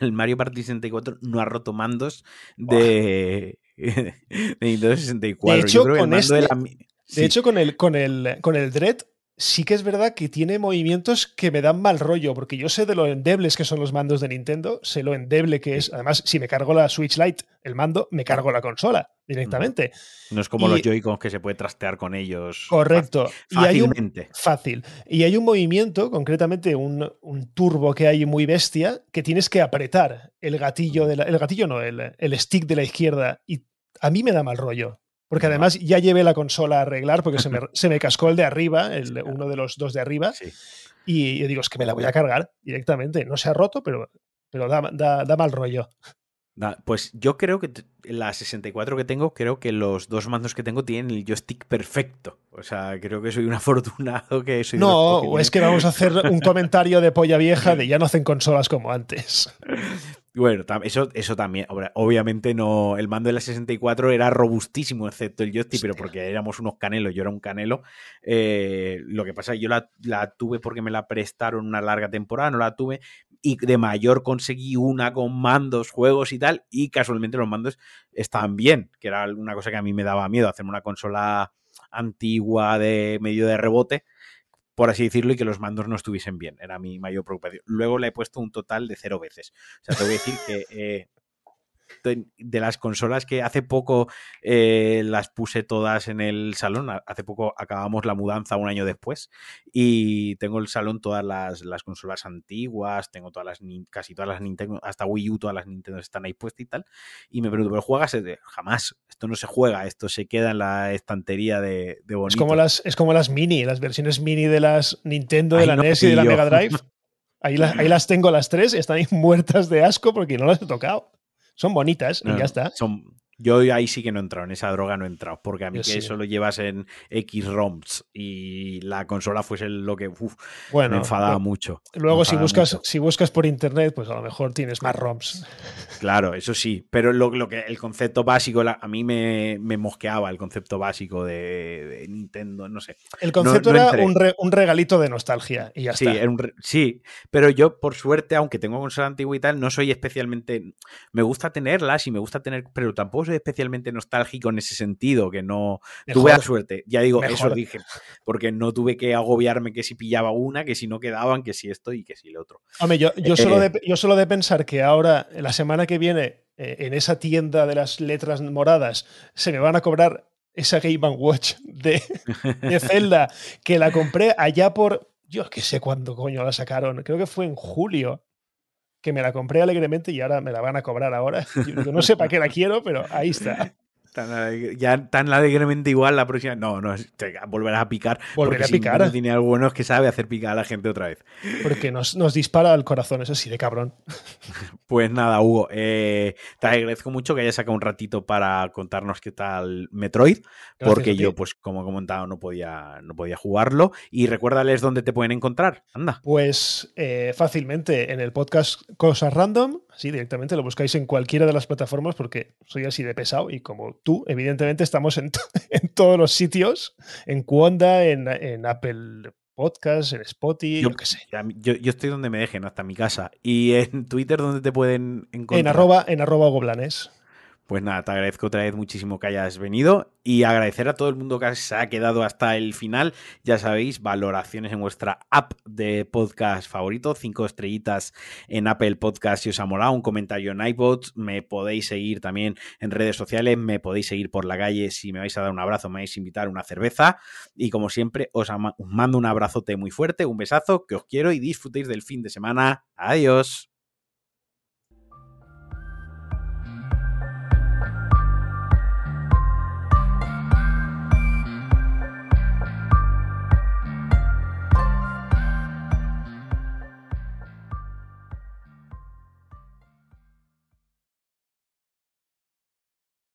el Mario Party 64 no ha roto mandos de... Nintendo 64. De hecho, con este, de, hecho con el, con el, con el Dread sí que es verdad que tiene movimientos que me dan mal rollo, porque yo sé de lo endebles que son los mandos de Nintendo, sé lo endeble que es. Además, si me cargo la Switch Lite, el mando, me cargo la consola directamente. No es como los Joy-Cons que se puede trastear con ellos. Correcto. Fácilmente. fácil. Y hay un movimiento, concretamente un, turbo que hay muy bestia, que tienes que apretar el gatillo, de el gatillo no, el, el stick de la izquierda. Y a mí me da mal rollo. Porque además ya llevé la consola a arreglar porque se me, se me cascó el de arriba, el, uno de los dos de arriba. Y yo digo, es que me la voy a cargar directamente. No se ha roto, pero, pero da, da, mal rollo. Pues yo creo que la 64 que tengo, creo que los dos mandos que tengo tienen el joystick perfecto. O sea, creo que soy un afortunado que soy. No, o es que vamos a hacer un comentario de polla vieja de ya no hacen consolas como antes. Bueno, eso, eso también. Obviamente no. El mando de la 64 era robustísimo, excepto el joystick, pero porque éramos unos canelos, yo era un canelo. Eh, lo que pasa es que yo la, la, tuve porque me la prestaron una larga temporada, no la tuve. Y de mayor conseguí una con mandos, juegos y tal. Y casualmente los mandos estaban bien, que era una cosa que a mí me daba miedo, hacerme una consola antigua de medio de rebote por así decirlo, y que los mandos no estuviesen bien. Era mi mayor preocupación. Luego le he puesto un total de cero veces. O sea, te voy a decir que eh, de las consolas que hace poco eh, las puse todas en el salón. Hace poco acabamos la mudanza un año después y tengo el salón todas las, consolas antiguas, tengo todas las casi todas las Nintendo, hasta Wii U, todas las Nintendo están ahí puestas y tal. Y me pregunto, ¿pero juegas? Jamás. Esto no se juega, esto se queda en la estantería de, de bonito. Es como, las, es como las mini, las versiones mini de las Nintendo, de la NES y de la Mega Drive. Ahí, ahí las tengo las tres están ahí muertas de asco porque no las he tocado. Son bonitas y ya está. Son, yo ahí sí que no he entrado, en esa droga no he entrado, porque a mí que eso lo llevas en X ROMs y la consola fuese lo que bueno, me enfadaba mucho. Luego si buscas, si buscas por internet, pues a lo mejor tienes más ROMs. Claro, eso sí, pero lo, que el concepto básico, a mí me, mosqueaba el concepto básico de, Nintendo, no sé. El concepto era un, regalito de nostalgia y ya sí, está. sí, pero yo por suerte, aunque tengo consola antigua y tal, no soy especialmente... Me gusta tenerlas y me gusta tener, pero tampoco especialmente nostálgico en ese sentido, que no tuve la suerte. Ya digo, eso dije, porque no tuve que agobiarme que si pillaba una, que si no quedaban, que si esto y que si lo otro. Hombre, yo, yo, solo, eh, de, yo solo de pensar que ahora, la semana que viene, eh, en esa tienda de las letras moradas, se me van a cobrar esa Game Watch de, de Zelda, que la compré allá por. Yo que sé cuándo coño la sacaron. Creo que fue en julio que me la compré alegremente y ahora me la van a cobrar ahora. Yo no sé para qué la quiero, pero ahí está. Ya tan alegremente igual la próxima. No, no, volverás a picar. Volveré a picar. Si tiene algo bueno es que sabe hacer picar a la gente otra vez. Porque nos, nos dispara al corazón, eso sí, de cabrón. Pues nada, Hugo, eh, te agradezco mucho que hayas sacado un ratito para contarnos qué tal Metroid, porque yo, pues como he comentado, no podía, no podía jugarlo. Y recuérdales dónde te pueden encontrar. Anda. Pues eh, fácilmente en el podcast Cosas Random, así directamente lo buscáis en cualquiera de las plataformas porque soy así de pesado y como tú, evidentemente estamos en, en todos los sitios, en Cuonda, en, Apple Podcasts, en Spotify, yo, sé. Yo, estoy donde me dejen, hasta mi casa. ¿Y en Twitter dónde te pueden encontrar? En arroba, en arroba goblanes. Pues nada, te agradezco otra vez muchísimo que hayas venido y agradecer a todo el mundo que se ha quedado hasta el final. Ya sabéis, valoraciones en vuestra app de podcast favorito, cinco estrellitas en Apple Podcast si os ha molado, un comentario en iPod, me podéis seguir también en redes sociales, me podéis seguir por la calle si me vais a dar un abrazo, me vais a invitar una cerveza y como siempre os mando un abrazote muy fuerte, un besazo, que os quiero y disfrutéis del fin de semana. Adiós.